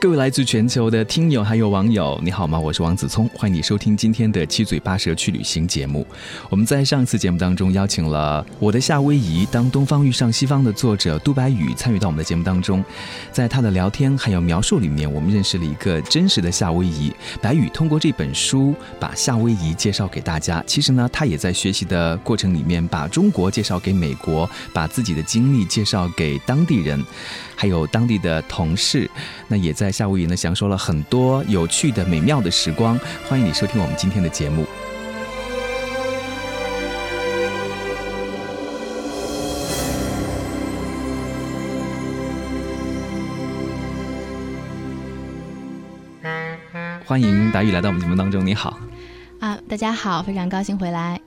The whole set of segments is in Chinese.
各位来自全球的听友还有网友，你好吗？我是王子聪，欢迎你收听今天的七嘴八舌去旅行节目。我们在上次节目当中邀请了我的夏威夷，当东方遇上西方的作者杜白宇参与到我们的节目当中，在他的聊天还有描述里面，我们认识了一个真实的夏威夷。白宇通过这本书把夏威夷介绍给大家，其实呢，他也在学习的过程里面把中国介绍给美国，把自己的经历介绍给当地人。还有当地的同事，那也在夏威夷呢，享受了很多有趣的、美妙的时光。欢迎你收听我们今天的节目。欢迎达宇来到我们节目当中，你好。啊，大家好，非常高兴回来。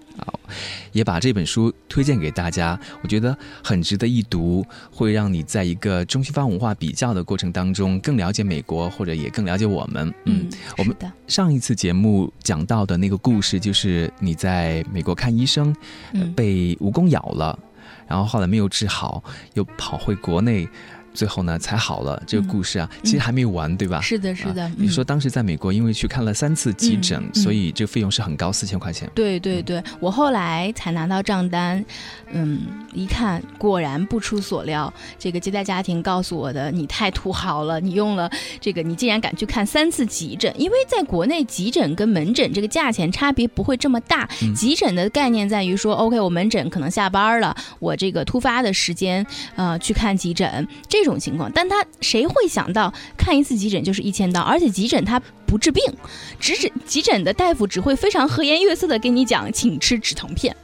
好，也把这本书推荐给大家，我觉得很值得一读，会让你在一个中西方文化比较的过程当中更了解美国，或者也更了解我们。嗯，我们上一次节目讲到的那个故事，就是你在美国看医生，被蜈蚣咬了，然后后来没有治好，又跑回国内。最后呢，才好了。这个故事啊，其实还没有完，对吧？是的，是的。你说当时在美国，因为去看了三次急诊，所以这个费用是很高，四千块钱。对对对，我后来才拿到账单，嗯，一看果然不出所料，这个接待家庭告诉我的，你太土豪了，你用了这个，你竟然敢去看三次急诊？因为在国内急诊跟门诊这个价钱差别不会这么大。急诊的概念在于说，OK，我门诊可能下班了，我这个突发的时间，呃，去看急诊这。这种情况，但他谁会想到看一次急诊就是一千刀，而且急诊他不治病，只诊急诊的大夫只会非常和颜悦色的跟你讲，请吃止疼片，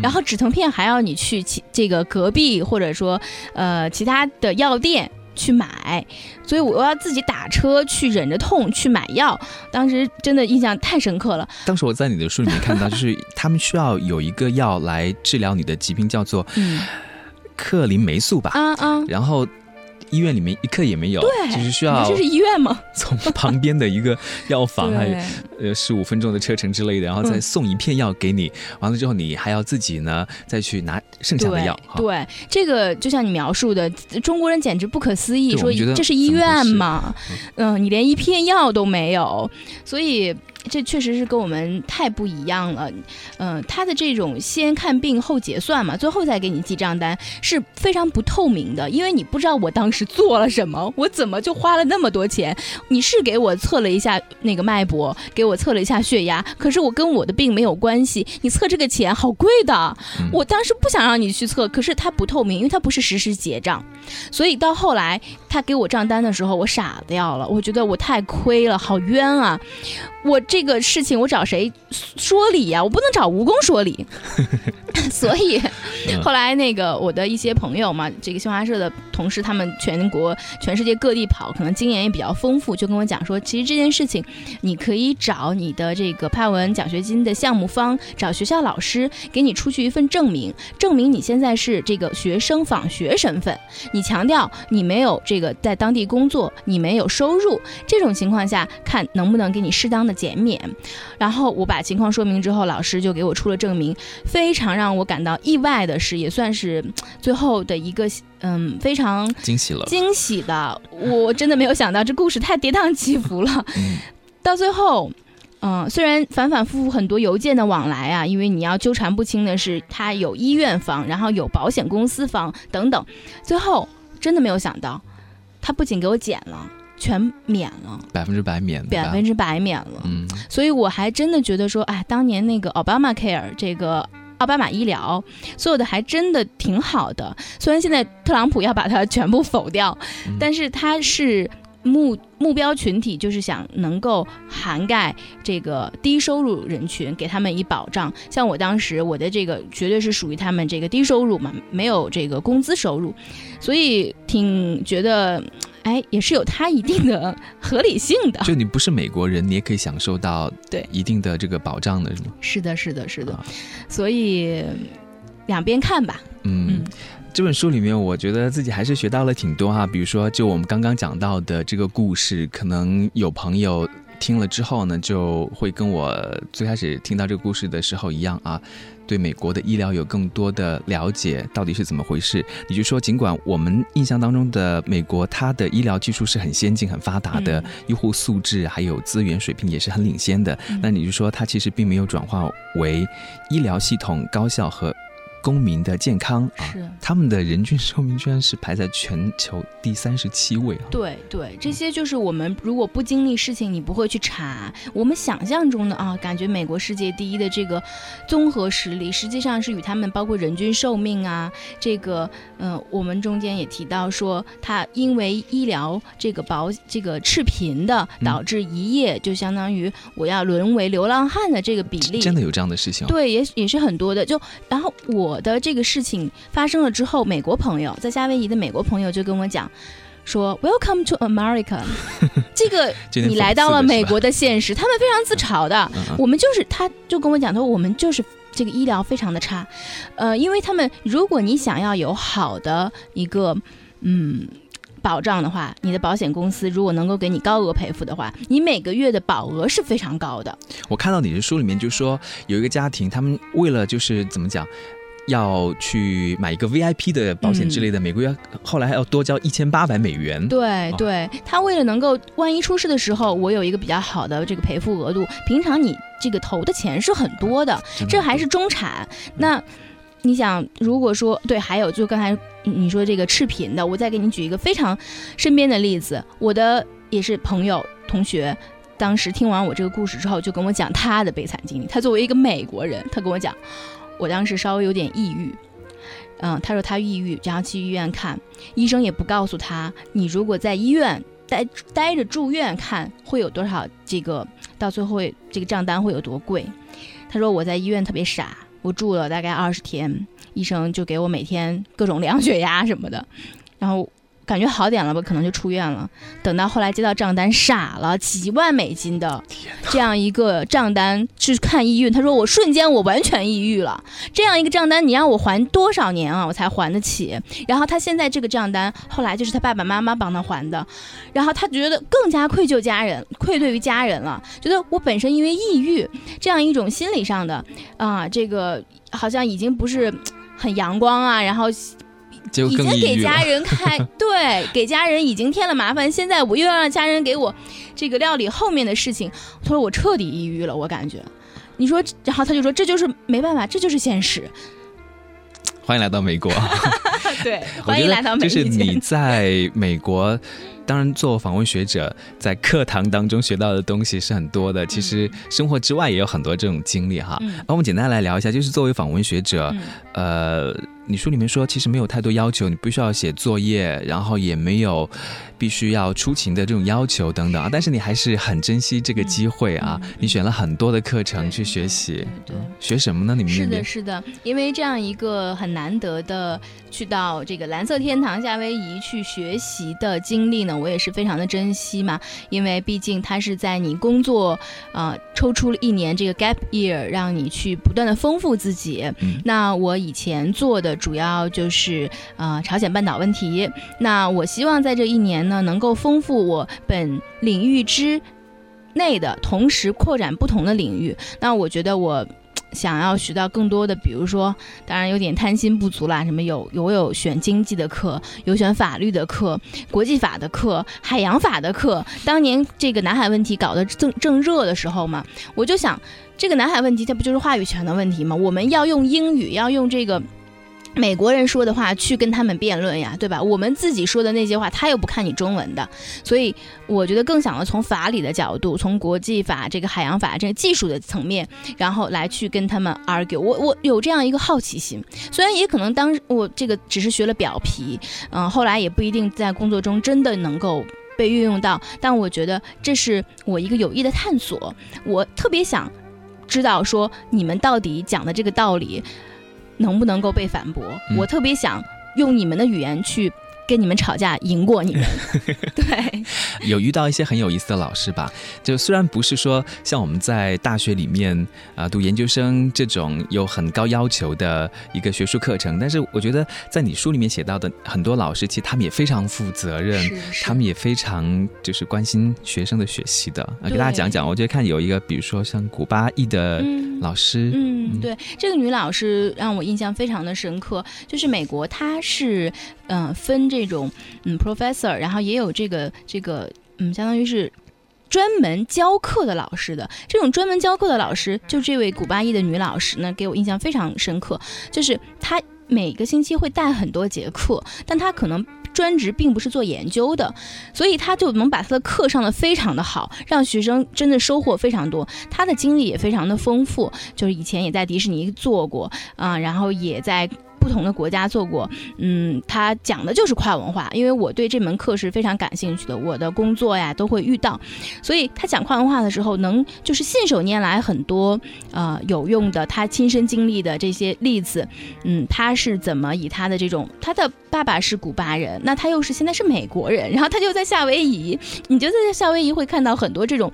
然后止疼片还要你去其这个隔壁或者说呃其他的药店去买，所以我要自己打车去忍着痛去买药，当时真的印象太深刻了。当时我在你的书里面 看到，就是他们需要有一个药来治疗你的疾病，叫做克林霉素吧？啊啊，然后。医院里面一刻也没有，对，就是需要这是医院吗？从旁边的一个药房，还有呃十五分钟的车程之类的，然后再送一片药给你，完了之后你还要自己呢再去拿剩下的药。对，这个就像你描述的，中国人简直不可思议，说这是医院吗？嗯，你连一片药都没有，所以。这确实是跟我们太不一样了，嗯，他的这种先看病后结算嘛，最后再给你记账单是非常不透明的，因为你不知道我当时做了什么，我怎么就花了那么多钱？你是给我测了一下那个脉搏，给我测了一下血压，可是我跟我的病没有关系，你测这个钱好贵的，我当时不想让你去测，可是它不透明，因为它不是实时结账，所以到后来他给我账单的时候，我傻掉了，我觉得我太亏了，好冤啊，我。这个事情我找谁说理呀？我不能找蜈蚣说理，所以后来那个我的一些朋友嘛，这个新华社的同事，他们全国、全世界各地跑，可能经验也比较丰富，就跟我讲说，其实这件事情你可以找你的这个派文奖学金的项目方，找学校老师给你出具一份证明，证明你现在是这个学生访学身份，你强调你没有这个在当地工作，你没有收入，这种情况下看能不能给你适当的减。免，然后我把情况说明之后，老师就给我出了证明。非常让我感到意外的是，也算是最后的一个嗯非常惊喜了惊喜的。我真的没有想到，这故事太跌宕起伏了。到最后，嗯，虽然反反复复很多邮件的往来啊，因为你要纠缠不清的是，他有医院方，然后有保险公司方等等，最后真的没有想到，他不仅给我减了。全免了，百分之百免，百分之百免了。嗯，所以我还真的觉得说，哎，当年那个奥巴马 Care 这个奥巴马医疗做的还真的挺好的。虽然现在特朗普要把它全部否掉，但是它是。目目标群体就是想能够涵盖这个低收入人群，给他们以保障。像我当时，我的这个绝对是属于他们这个低收入嘛，没有这个工资收入，所以挺觉得，哎，也是有它一定的合理性的。就你不是美国人，你也可以享受到对一定的这个保障的，是吗？是的，是的，是的。所以两边看吧。嗯。这本书里面，我觉得自己还是学到了挺多哈。比如说，就我们刚刚讲到的这个故事，可能有朋友听了之后呢，就会跟我最开始听到这个故事的时候一样啊，对美国的医疗有更多的了解，到底是怎么回事？你就说，尽管我们印象当中的美国，它的医疗技术是很先进、很发达的，医护素质还有资源水平也是很领先的，那你就说，它其实并没有转化为医疗系统高效和。公民的健康啊，他们的人均寿命居然是排在全球第三十七位啊！对对，这些就是我们如果不经历事情，你不会去查。我们想象中的啊，感觉美国世界第一的这个综合实力，实际上是与他们包括人均寿命啊，这个嗯，我们中间也提到说，他因为医疗这个保这个赤贫的，导致一夜就相当于我要沦为流浪汉的这个比例，真的有这样的事情？对，也也是很多的。就然后我。我的这个事情发生了之后，美国朋友在夏威夷的美国朋友就跟我讲说：“Welcome to America。”这个你来到了美国的现实，他们非常自嘲的。我们就是，他就跟我讲，他说我们就是这个医疗非常的差，呃，因为他们如果你想要有好的一个嗯保障的话，你的保险公司如果能够给你高额赔付的话，你每个月的保额是非常高的。我看到你的书里面就说有一个家庭，他们为了就是怎么讲。要去买一个 VIP 的保险之类的，每个月后来还要多交一千八百美元。对对，他为了能够万一出事的时候，我有一个比较好的这个赔付额度。平常你这个投的钱是很多的，这还是中产。那你想，如果说对，还有就刚才你说这个赤贫的，我再给你举一个非常身边的例子，我的也是朋友同学，当时听完我这个故事之后，就跟我讲他的悲惨经历。他作为一个美国人，他跟我讲。我当时稍微有点抑郁，嗯，他说他抑郁，然后去医院看，医生也不告诉他，你如果在医院待待着住院看会有多少，这个到最后这个账单会有多贵。他说我在医院特别傻，我住了大概二十天，医生就给我每天各种量血压什么的，然后。感觉好点了吧，可能就出院了。等到后来接到账单，傻了，几万美金的这样一个账单去看抑郁。他说我瞬间我完全抑郁了。这样一个账单，你让我还多少年啊，我才还得起？然后他现在这个账单，后来就是他爸爸妈妈帮他还的。然后他觉得更加愧疚家人，愧对于家人了。觉得我本身因为抑郁这样一种心理上的啊，这个好像已经不是很阳光啊，然后。已经给家人开 对，给家人已经添了麻烦，现在我又要让家人给我这个料理后面的事情，他说我彻底抑郁了，我感觉。你说，然后他就说这就是没办法，这就是现实。欢迎来到美国。对，欢迎来到美国。就是你在美国。当然，做访问学者，在课堂当中学到的东西是很多的。其实生活之外也有很多这种经历哈。那我们简单来聊一下，就是作为访问学者，呃，你书里面说其实没有太多要求，你不需要写作业，然后也没有必须要出勤的这种要求等等啊。但是你还是很珍惜这个机会啊，你选了很多的课程去学习。对，学什么呢？你们是的，是的，因为这样一个很难得的去到这个蓝色天堂夏威夷去学习的经历呢。我也是非常的珍惜嘛，因为毕竟它是在你工作，呃，抽出了一年这个 gap year，让你去不断的丰富自己。那我以前做的主要就是呃朝鲜半岛问题，那我希望在这一年呢，能够丰富我本领域之内的同时扩展不同的领域。那我觉得我。想要学到更多的，比如说，当然有点贪心不足啦。什么有有有选经济的课，有选法律的课，国际法的课，海洋法的课。当年这个南海问题搞得正正热的时候嘛，我就想，这个南海问题它不就是话语权的问题吗？我们要用英语，要用这个。美国人说的话去跟他们辩论呀，对吧？我们自己说的那些话，他又不看你中文的，所以我觉得更想要从法理的角度，从国际法、这个海洋法这个技术的层面，然后来去跟他们 argue。我我有这样一个好奇心，虽然也可能当我这个只是学了表皮，嗯，后来也不一定在工作中真的能够被运用到，但我觉得这是我一个有益的探索。我特别想知道说你们到底讲的这个道理。能不能够被反驳？我特别想用你们的语言去跟你们吵架赢过你们。对，有遇到一些很有意思的老师吧？就虽然不是说像我们在大学里面啊读研究生这种有很高要求的一个学术课程，但是我觉得在你书里面写到的很多老师，其实他们也非常负责任，他们也非常就是关心学生的学习的。啊，给大家讲讲，我觉得看有一个，比如说像古巴裔的老师，嗯，对，这个女老师让我印象非常的深刻，就是美国，她是嗯分这这种嗯 professor，然后也有这个这个嗯，相当于是专门教课的老师的。这种专门教课的老师，就这位古巴裔的女老师呢，给我印象非常深刻，就是她每个星期会带很多节课，但她可能。专职并不是做研究的，所以她就能把她的课上的非常的好，让学生真的收获非常多。她的经历也非常的丰富，就是以前也在迪士尼做过啊，然后也在。不同的国家做过，嗯，他讲的就是跨文化，因为我对这门课是非常感兴趣的，我的工作呀都会遇到，所以他讲跨文化的时候，能就是信手拈来很多呃有用的他亲身经历的这些例子，嗯，他是怎么以他的这种，他的爸爸是古巴人，那他又是现在是美国人，然后他就在夏威夷，你就在夏威夷会看到很多这种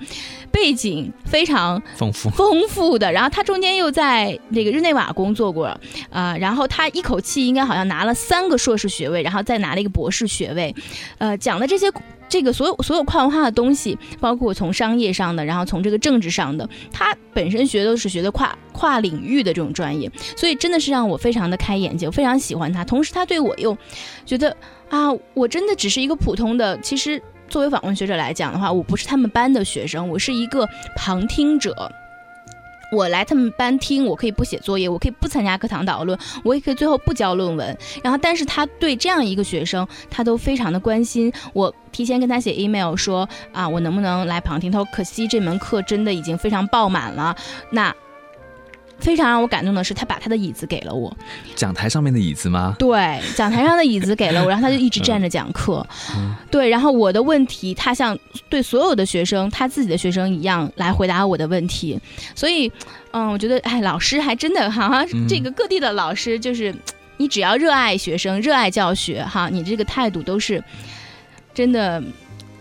背景非常丰富丰富的，然后他中间又在那个日内瓦工作过，啊，然后他。一口气应该好像拿了三个硕士学位，然后再拿了一个博士学位，呃，讲的这些这个所有所有跨文化的东西，包括从商业上的，然后从这个政治上的，他本身学都是学的跨跨领域的这种专业，所以真的是让我非常的开眼界，我非常喜欢他。同时，他对我又觉得啊，我真的只是一个普通的，其实作为访问学者来讲的话，我不是他们班的学生，我是一个旁听者。我来他们班听，我可以不写作业，我可以不参加课堂讨论，我也可以最后不交论文。然后，但是他对这样一个学生，他都非常的关心。我提前跟他写 email 说啊，我能不能来旁听？他说可惜这门课真的已经非常爆满了。那。非常让我感动的是，他把他的椅子给了我，讲台上面的椅子吗？对，讲台上的椅子给了我，然后他就一直站着讲课。对，然后我的问题，他像对所有的学生，他自己的学生一样来回答我的问题。所以，嗯，我觉得，哎，老师还真的哈，这个各地的老师，就是你只要热爱学生、热爱教学，哈，你这个态度都是真的。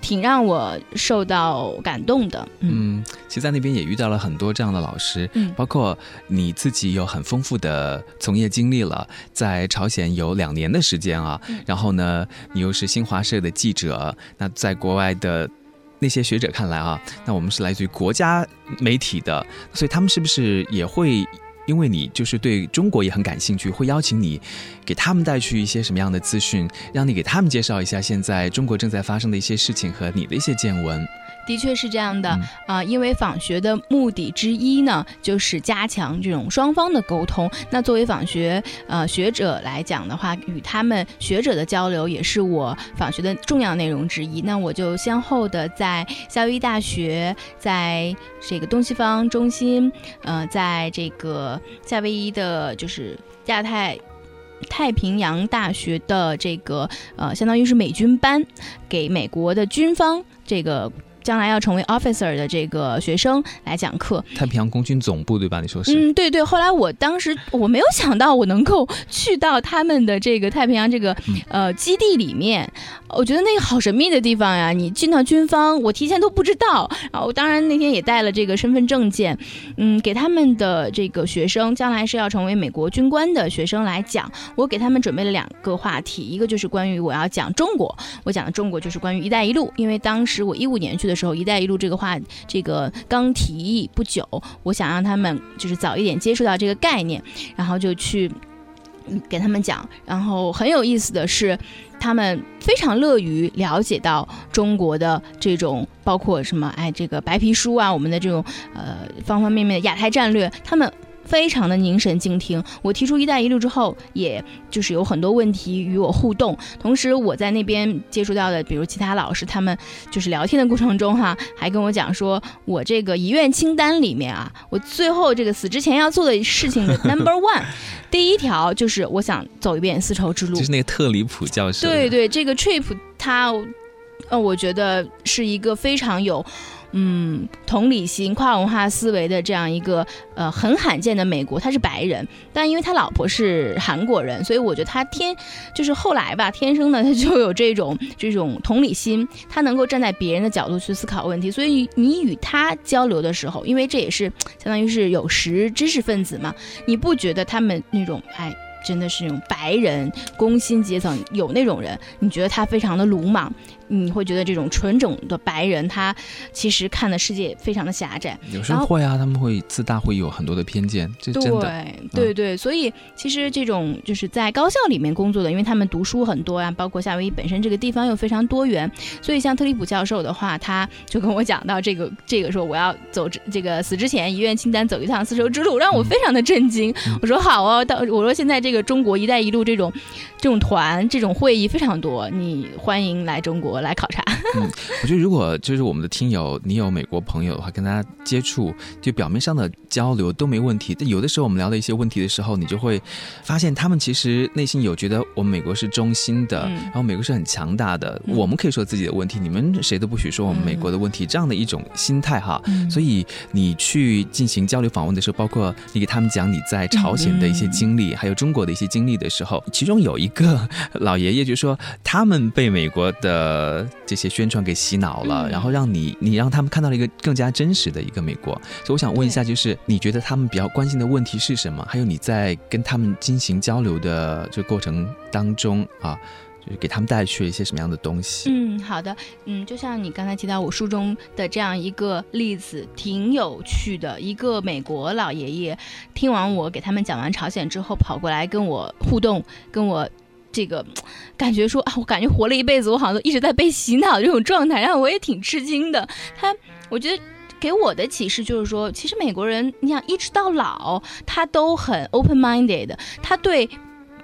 挺让我受到感动的。嗯，其实，在那边也遇到了很多这样的老师，嗯，包括你自己有很丰富的从业经历了，在朝鲜有两年的时间啊。然后呢，你又是新华社的记者，那在国外的那些学者看来啊，那我们是来自于国家媒体的，所以他们是不是也会？因为你就是对中国也很感兴趣，会邀请你给他们带去一些什么样的资讯，让你给他们介绍一下现在中国正在发生的一些事情和你的一些见闻。的确是这样的啊，因为访学的目的之一呢，就是加强这种双方的沟通。那作为访学呃学者来讲的话，与他们学者的交流也是我访学的重要内容之一。那我就先后的在夏威夷大学，在这个东西方中心，呃，在这个夏威夷的，就是亚太太平洋大学的这个呃，相当于是美军班，给美国的军方这个。将来要成为 officer 的这个学生来讲课，太平洋空军总部对吧？你说是？嗯，对对。后来我当时我没有想到我能够去到他们的这个太平洋这个呃基地里面，我觉得那个好神秘的地方呀！你进到军方，我提前都不知道。然后当然那天也带了这个身份证件，嗯，给他们的这个学生将来是要成为美国军官的学生来讲，我给他们准备了两个话题，一个就是关于我要讲中国，我讲的中国就是关于“一带一路”，因为当时我一五年去的。时候，“一带一路”这个话，这个刚提议不久，我想让他们就是早一点接触到这个概念，然后就去给他们讲。然后很有意思的是，他们非常乐于了解到中国的这种，包括什么哎，这个白皮书啊，我们的这种呃方方面面的亚太战略，他们。非常的凝神静听，我提出“一带一路”之后，也就是有很多问题与我互动。同时，我在那边接触到的，比如其他老师，他们就是聊天的过程中，哈，还跟我讲说，我这个遗愿清单里面啊，我最后这个死之前要做的事情的 number one，第一条就是我想走一遍丝绸之路，就是那个特里普教授。对对，这个 trip 他。呃，我觉得是一个非常有。嗯，同理心、跨文化思维的这样一个呃很罕见的美国，他是白人，但因为他老婆是韩国人，所以我觉得他天就是后来吧，天生的他就有这种这种同理心，他能够站在别人的角度去思考问题。所以你与他交流的时候，因为这也是相当于是有识知识分子嘛，你不觉得他们那种哎真的是那种白人工薪阶层有那种人，你觉得他非常的鲁莽？你会觉得这种纯种的白人，他其实看的世界非常的狭窄。有时候会啊，他们会自大，会有很多的偏见，这真的。对对对，所以其实这种就是在高校里面工作的，因为他们读书很多呀，包括夏威夷本身这个地方又非常多元，所以像特里普教授的话，他就跟我讲到这个这个说我要走这个死之前遗愿清单走一趟丝绸之路，让我非常的震惊。我说好哦，到我说现在这个中国“一带一路”这种这种团这种会议非常多，你欢迎来中国。来考察。嗯，我觉得如果就是我们的听友，你有美国朋友的话，跟大家接触，就表面上的交流都没问题。但有的时候我们聊的一些问题的时候，你就会发现他们其实内心有觉得我们美国是中心的，然后美国是很强大的，我们可以说自己的问题，你们谁都不许说我们美国的问题，这样的一种心态哈。所以你去进行交流访问的时候，包括你给他们讲你在朝鲜的一些经历，还有中国的一些经历的时候，其中有一个老爷爷就说他们被美国的。呃，这些宣传给洗脑了，然后让你你让他们看到了一个更加真实的一个美国。所以我想问一下，就是你觉得他们比较关心的问题是什么？还有你在跟他们进行交流的这个过程当中啊，就是给他们带去了一些什么样的东西？嗯，好的，嗯，就像你刚才提到我书中的这样一个例子，挺有趣的。一个美国老爷爷听完我给他们讲完朝鲜之后，跑过来跟我互动，跟我。这个感觉说啊，我感觉活了一辈子，我好像都一直在被洗脑这种状态，然后我也挺吃惊的。他，我觉得给我的启示就是说，其实美国人，你想一直到老，他都很 open minded，他对。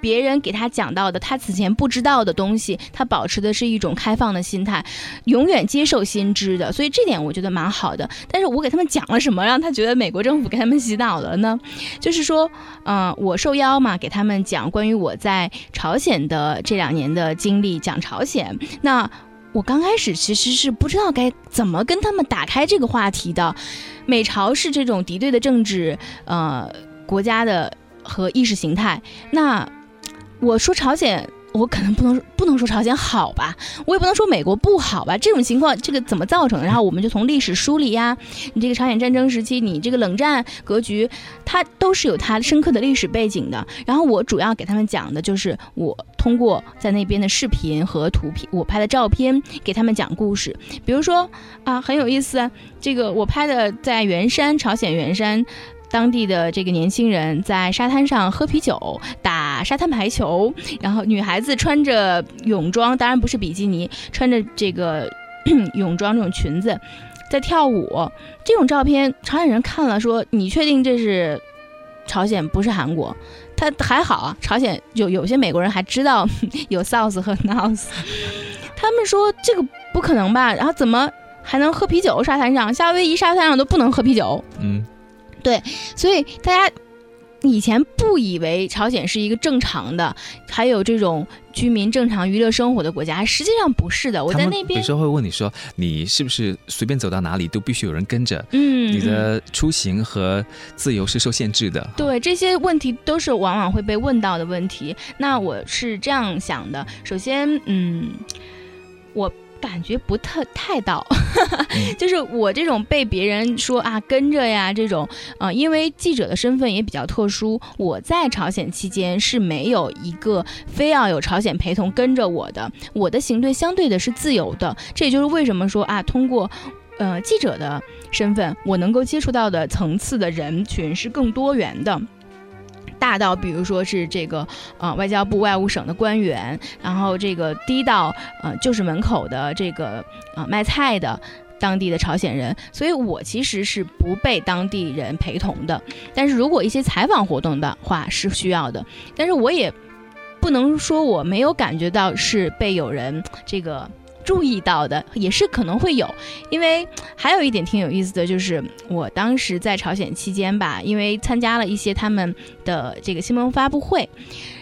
别人给他讲到的，他此前不知道的东西，他保持的是一种开放的心态，永远接受新知的，所以这点我觉得蛮好的。但是我给他们讲了什么，让他觉得美国政府给他们洗脑了呢？就是说，嗯，我受邀嘛，给他们讲关于我在朝鲜的这两年的经历，讲朝鲜。那我刚开始其实是不知道该怎么跟他们打开这个话题的。美朝是这种敌对的政治，呃，国家的和意识形态，那。我说朝鲜，我可能不能不能说朝鲜好吧，我也不能说美国不好吧。这种情况，这个怎么造成？然后我们就从历史梳理呀，你这个朝鲜战争时期，你这个冷战格局，它都是有它深刻的历史背景的。然后我主要给他们讲的就是我通过在那边的视频和图片，我拍的照片给他们讲故事。比如说啊，很有意思，这个我拍的在元山，朝鲜元山。当地的这个年轻人在沙滩上喝啤酒、打沙滩排球，然后女孩子穿着泳装，当然不是比基尼，穿着这个 泳装这种裙子在跳舞。这种照片，朝鲜人看了说：“你确定这是朝鲜，不是韩国？”他还好啊，朝鲜有有些美国人还知道 有 South 和 North，他们说这个不可能吧？然后怎么还能喝啤酒？沙滩上，夏威夷沙滩上都不能喝啤酒。嗯。对，所以大家以前不以为朝鲜是一个正常的，还有这种居民正常娱乐生活的国家，实际上不是的。我在那边有时候会问你说，你是不是随便走到哪里都必须有人跟着？嗯，你的出行和自由是受限制的。对，这些问题都是往往会被问到的问题。那我是这样想的，首先，嗯，我。感觉不特太到，就是我这种被别人说啊跟着呀这种，呃，因为记者的身份也比较特殊，我在朝鲜期间是没有一个非要有朝鲜陪同跟着我的，我的行队相对的是自由的，这也就是为什么说啊，通过呃记者的身份，我能够接触到的层次的人群是更多元的。大到比如说是这个呃外交部外务省的官员，然后这个低到呃就是门口的这个呃卖菜的当地的朝鲜人，所以我其实是不被当地人陪同的。但是如果一些采访活动的话是需要的，但是我也不能说我没有感觉到是被有人这个。注意到的也是可能会有，因为还有一点挺有意思的就是，我当时在朝鲜期间吧，因为参加了一些他们的这个新闻发布会，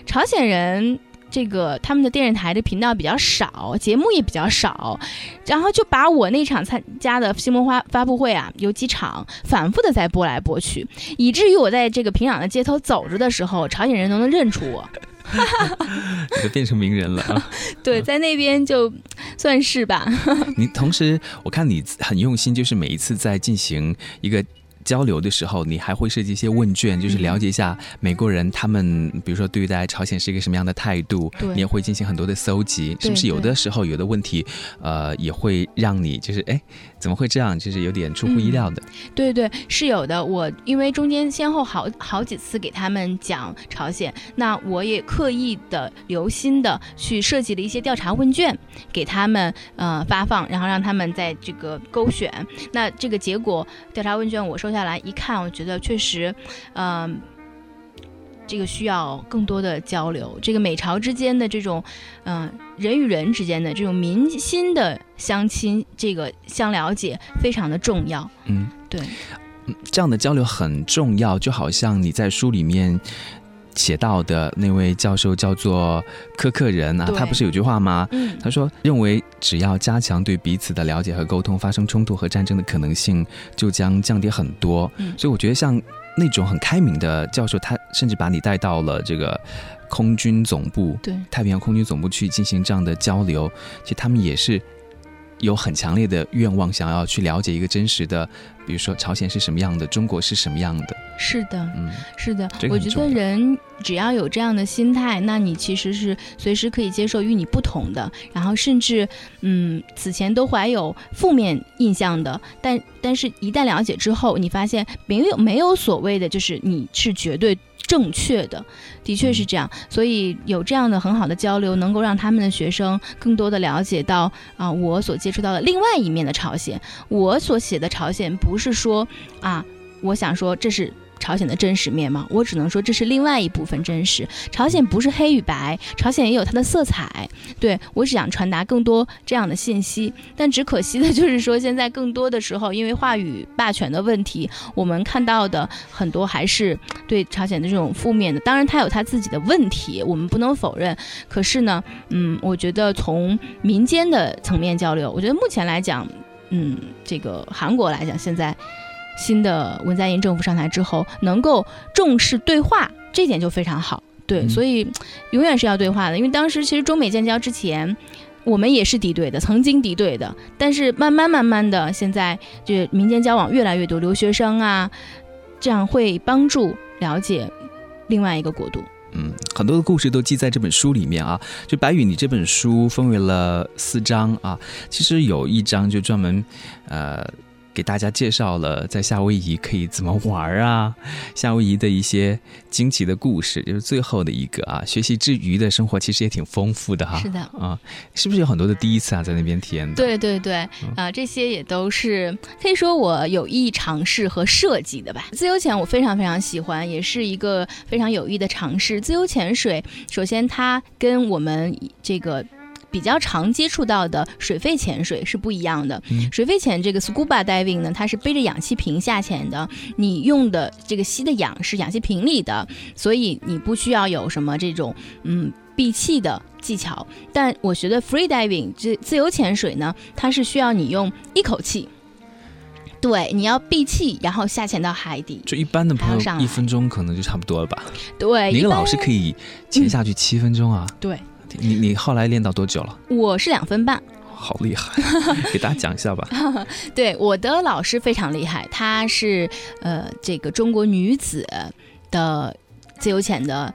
朝鲜人这个他们的电视台的频道比较少，节目也比较少，然后就把我那场参加的新闻发发布会啊，有几场反复的在播来播去，以至于我在这个平壤的街头走着的时候，朝鲜人都能认出我。你 都变成名人了啊！对，在那边就算是吧。你同时，我看你很用心，就是每一次在进行一个。交流的时候，你还会设计一些问卷，就是了解一下美国人他们，比如说对待朝鲜是一个什么样的态度。你也会进行很多的搜集，是不是？有的时候有的问题，呃，也会让你就是哎，怎么会这样？就是有点出乎意料的。对对，是有的。我因为中间先后好好几次给他们讲朝鲜，那我也刻意的留心的去设计了一些调查问卷给他们呃发放，然后让他们在这个勾选。那这个结果调查问卷我收。下来一看，我觉得确实，嗯，这个需要更多的交流。这个美朝之间的这种，嗯，人与人之间的这种民心的相亲，这个相了解非常的重要。嗯，对，这样的交流很重要。就好像你在书里面。写到的那位教授叫做柯克人啊，他不是有句话吗？他说认为只要加强对彼此的了解和沟通，发生冲突和战争的可能性就将降低很多。所以我觉得像那种很开明的教授，他甚至把你带到了这个空军总部，对太平洋空军总部去进行这样的交流。其实他们也是。有很强烈的愿望，想要去了解一个真实的，比如说朝鲜是什么样的，中国是什么样的。是的，嗯，是的。我觉得人只要有这样的心态，那你其实是随时可以接受与你不同的，然后甚至，嗯，此前都怀有负面印象的，但但是一旦了解之后，你发现没有没有所谓的就是你是绝对。正确的，的确是这样，所以有这样的很好的交流，能够让他们的学生更多的了解到啊，我所接触到的另外一面的朝鲜。我所写的朝鲜，不是说啊，我想说这是。朝鲜的真实面貌，我只能说这是另外一部分真实。朝鲜不是黑与白，朝鲜也有它的色彩。对我只想传达更多这样的信息，但只可惜的就是说，现在更多的时候，因为话语霸权的问题，我们看到的很多还是对朝鲜的这种负面的。当然，它有它自己的问题，我们不能否认。可是呢，嗯，我觉得从民间的层面交流，我觉得目前来讲，嗯，这个韩国来讲，现在。新的文在寅政府上台之后，能够重视对话，这点就非常好。对，所以永远是要对话的。因为当时其实中美建交之前，我们也是敌对的，曾经敌对的。但是慢慢慢慢的，现在就民间交往越来越多，留学生啊，这样会帮助了解另外一个国度。嗯，很多的故事都记在这本书里面啊。就白宇，你这本书分为了四章啊，其实有一章就专门，呃。给大家介绍了在夏威夷可以怎么玩啊，夏威夷的一些惊奇的故事，就是最后的一个啊。学习之余的生活其实也挺丰富的哈。是的啊，是不是有很多的第一次啊，在那边体验的？对对对啊，这些也都是可以说我有意尝试和设计的吧。自由潜我非常非常喜欢，也是一个非常有意的尝试。自由潜水，首先它跟我们这个。比较常接触到的水肺潜水是不一样的。水肺潜这个 scuba diving 呢，它是背着氧气瓶下潜的，你用的这个吸的氧是氧气瓶里的，所以你不需要有什么这种嗯闭气的技巧。但我学的 free diving 自自由潜水呢，它是需要你用一口气，对，你要闭气，然后下潜到海底。就一般的朋友，一分钟可能就差不多了吧？对，一个老师可以潜下去七分钟啊？对。你你后来练到多久了？我是两分半，好厉害！给大家讲一下吧。对，我的老师非常厉害，她是呃这个中国女子的自由潜的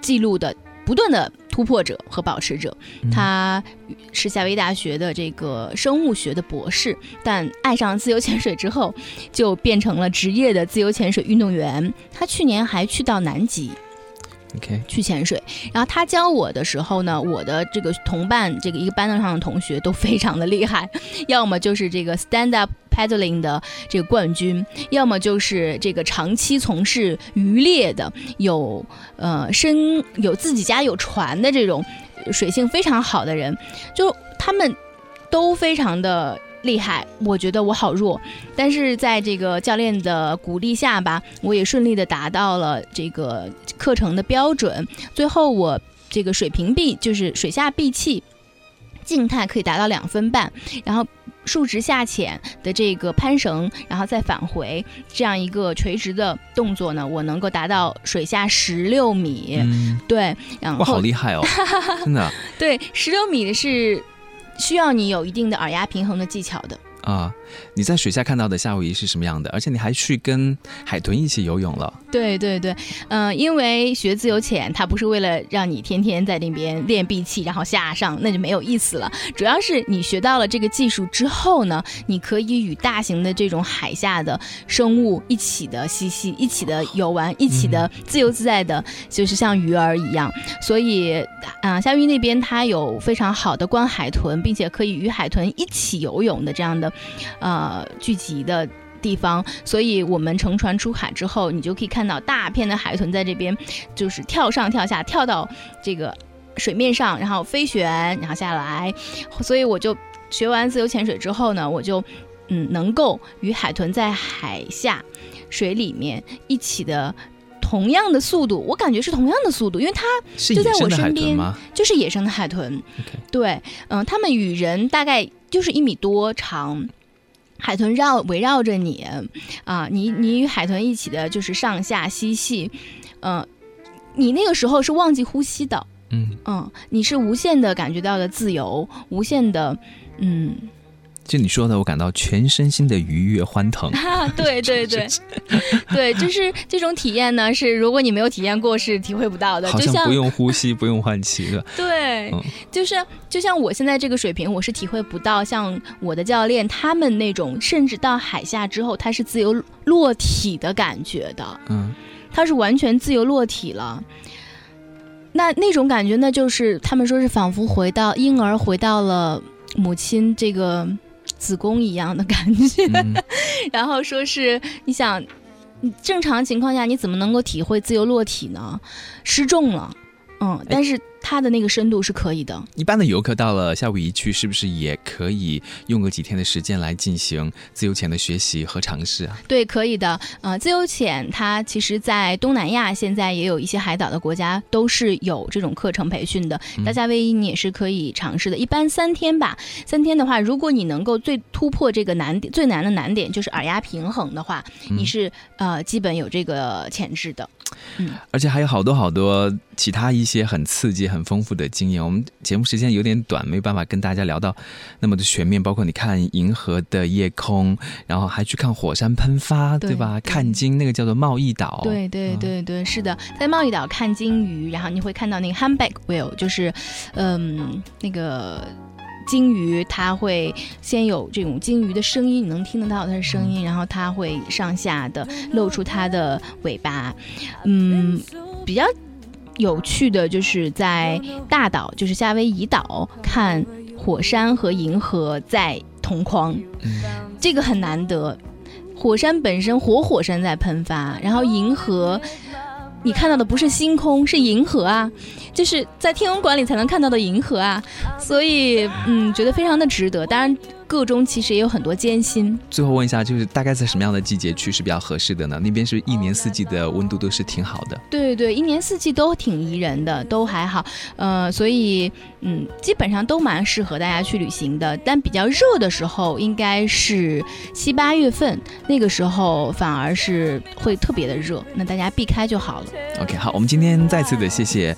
记录的不断的突破者和保持者。她是夏威夷大学的这个生物学的博士，但爱上自由潜水之后，就变成了职业的自由潜水运动员。她去年还去到南极。OK，去潜水，然后他教我的时候呢，我的这个同伴，这个一个班上的同学都非常的厉害，要么就是这个 stand up paddling 的这个冠军，要么就是这个长期从事渔猎的，有呃身有自己家有船的这种水性非常好的人，就他们都非常的。厉害，我觉得我好弱，但是在这个教练的鼓励下吧，我也顺利的达到了这个课程的标准。最后我这个水平闭，就是水下闭气，静态可以达到两分半，然后。竖直下潜的这个攀绳，然后再返回这样一个垂直的动作呢，我能够达到水下十六米。对，然后哇，好厉害哦，真的。对，十六米的是需要你有一定的耳压平衡的技巧的。啊，你在水下看到的夏威夷是什么样的？而且你还去跟海豚一起游泳了。对对对，嗯，因为学自由潜，它不是为了让你天天在那边练闭气，然后下上，那就没有意思了。主要是你学到了这个技术之后呢，你可以与大型的这种海下的生物一起的嬉戏，一起的游玩，一起的自由自在的，就是像鱼儿一样。所以，啊，夏威夷那边它有非常好的观海豚，并且可以与海豚一起游泳的这样的。呃，聚集的地方，所以我们乘船出海之后，你就可以看到大片的海豚在这边，就是跳上跳下，跳到这个水面上，然后飞旋，然后下来。所以我就学完自由潜水之后呢，我就嗯，能够与海豚在海下水里面一起的同样的速度，我感觉是同样的速度，因为它就在我身边，就是野生的海豚。对，嗯，它们与人大概。就是一米多长，海豚绕围绕着你，啊，你你与海豚一起的，就是上下嬉戏，嗯，你那个时候是忘记呼吸的，嗯嗯，你是无限的感觉到的自由，无限的，嗯。就你说的，我感到全身心的愉悦欢腾。对对 对，对，就是这种体验呢，是如果你没有体验过，是体会不到的。好像不用呼吸，不用换气的。对，就是就像我现在这个水平，我是体会不到像我的教练他们那种，甚至到海下之后，他是自由落体的感觉的。嗯，他是完全自由落体了。那那种感觉，那就是他们说是仿佛回到婴儿回到了母亲这个。子宫一样的感觉，然后说是你想，正常情况下你怎么能够体会自由落体呢？失重了，嗯，但是。它的那个深度是可以的。一般的游客到了夏威夷去，是不是也可以用个几天的时间来进行自由潜的学习和尝试啊？对，可以的。呃，自由潜它其实，在东南亚现在也有一些海岛的国家都是有这种课程培训的。大夏威夷你也是可以尝试的，一般三天吧。三天的话，如果你能够最突破这个难点，最难的难点就是耳压平衡的话，你是呃基本有这个潜质的。嗯，而且还有好多好多其他一些很刺激、很丰富的经验。我们节目时间有点短，没有办法跟大家聊到那么的全面。包括你看银河的夜空，然后还去看火山喷发，对吧？看鲸，那个叫做贸易岛。对对对对，是的，在贸易岛看鲸鱼，然后你会看到那个 humpback whale，就是嗯那个。鲸鱼它会先有这种鲸鱼的声音，你能听得到它的声音，然后它会上下的露出它的尾巴。嗯，比较有趣的就是在大岛，就是夏威夷岛看火山和银河在同框，这个很难得。火山本身活火山在喷发，然后银河。你看到的不是星空，是银河啊，就是在天文馆里才能看到的银河啊，所以嗯，觉得非常的值得。当然。个中其实也有很多艰辛。最后问一下，就是大概在什么样的季节去是比较合适的呢？那边是一年四季的温度都是挺好的。对对，一年四季都挺宜人的，都还好。呃，所以嗯，基本上都蛮适合大家去旅行的。但比较热的时候应该是七八月份，那个时候反而是会特别的热，那大家避开就好了。OK，好，我们今天再次的谢谢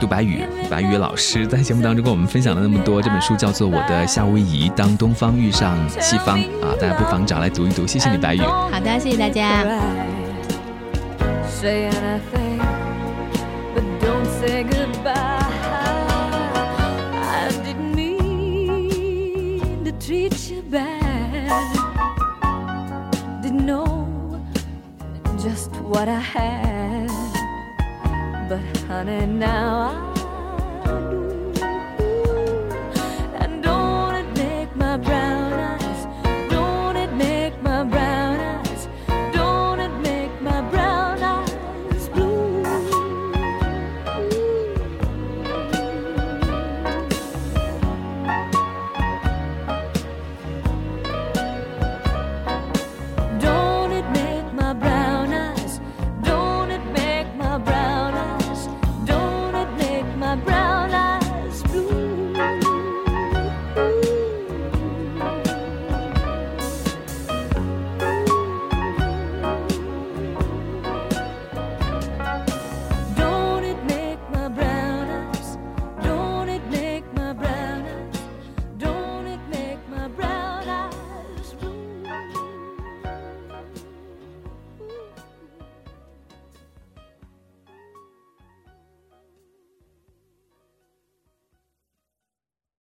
杜白宇白宇老师在节目当中跟我们分享了那么多。这本书叫做《我的夏威夷：当东方》。遇上西方啊，大家不妨找来读一读。谢谢你，白宇。好的，谢谢大家。Just what I had, but honey, now